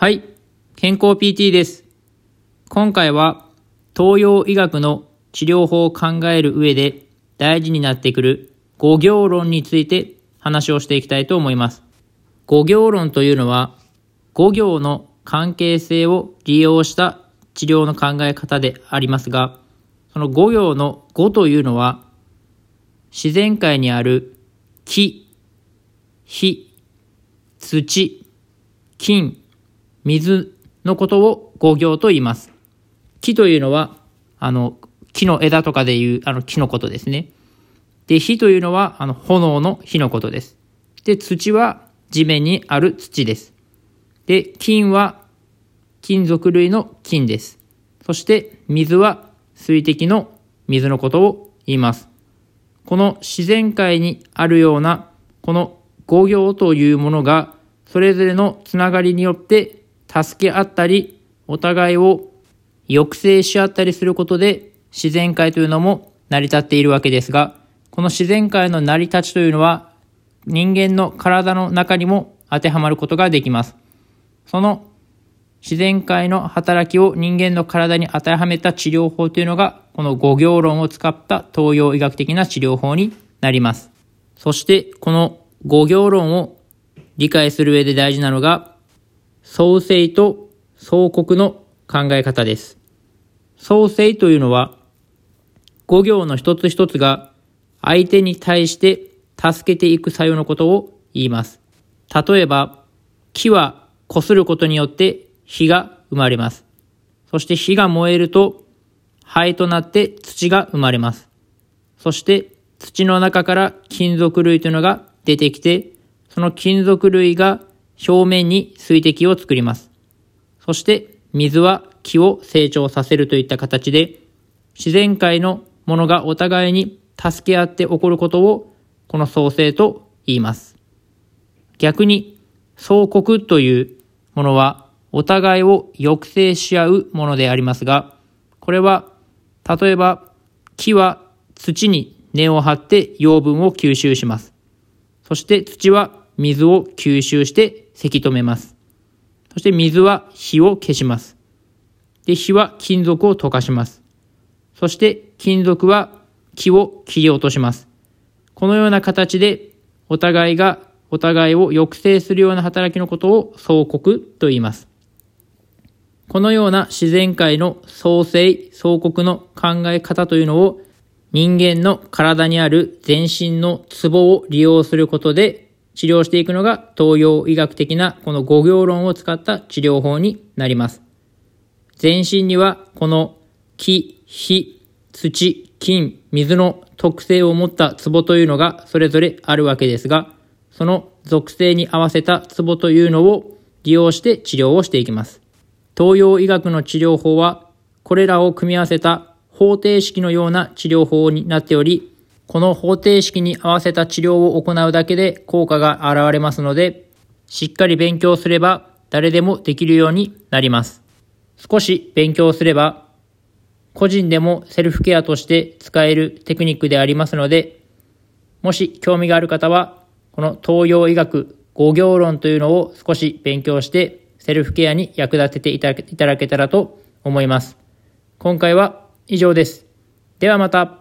はい、健康 PT です。今回は東洋医学の治療法を考える上で大事になってくる五行論について話をしていきたいと思います。五行論というのは五行の関係性を利用した治療の考え方でありますが、その五行の五というのは自然界にある木、火、土、金、水のことを五行と言います。木というのは、あの、木の枝とかでいう、あの、木のことですね。で、火というのは、あの、炎の火のことです。で、土は地面にある土です。で、金は金属類の金です。そして、水は水滴の水のことを言います。この自然界にあるような、この五行というものが、それぞれのつながりによって助け合ったり、お互いを抑制し合ったりすることで、自然界というのも成り立っているわけですが、この自然界の成り立ちというのは、人間の体の中にも当てはまることができます。その自然界の働きを人間の体に当てはめた治療法というのが、この五行論を使った東洋医学的な治療法になります。そして、この五行論を理解する上で大事なのが、創生と創国の考え方です。創生というのは、五行の一つ一つが相手に対して助けていく作用のことを言います。例えば、木は擦ることによって火が生まれます。そして火が燃えると灰となって土が生まれます。そして土の中から金属類というのが出てきて、その金属類が表面に水滴を作ります。そして水は木を成長させるといった形で、自然界のものがお互いに助け合って起こることをこの創生と言います。逆に創国というものはお互いを抑制し合うものでありますが、これは例えば木は土に根を張って養分を吸収します。そして土は水を吸収してせき止めます。そして水は火を消します。で、火は金属を溶かします。そして金属は木を切り落とします。このような形でお互いがお互いを抑制するような働きのことを創国と言います。このような自然界の創生、創国の考え方というのを人間の体にある全身のツボを利用することで治療していくのが東洋医学的なこの五行論を使った治療法になります。全身にはこの木、火、土、金、水の特性を持ったツボというのがそれぞれあるわけですが、その属性に合わせたツボというのを利用して治療をしていきます。東洋医学の治療法はこれらを組み合わせた方程式のような治療法になっており、この方程式に合わせた治療を行うだけで効果が現れますので、しっかり勉強すれば誰でもできるようになります。少し勉強すれば、個人でもセルフケアとして使えるテクニックでありますので、もし興味がある方は、この東洋医学五行論というのを少し勉強して、セルフケアに役立てていただけたらと思います。今回は以上です。ではまた。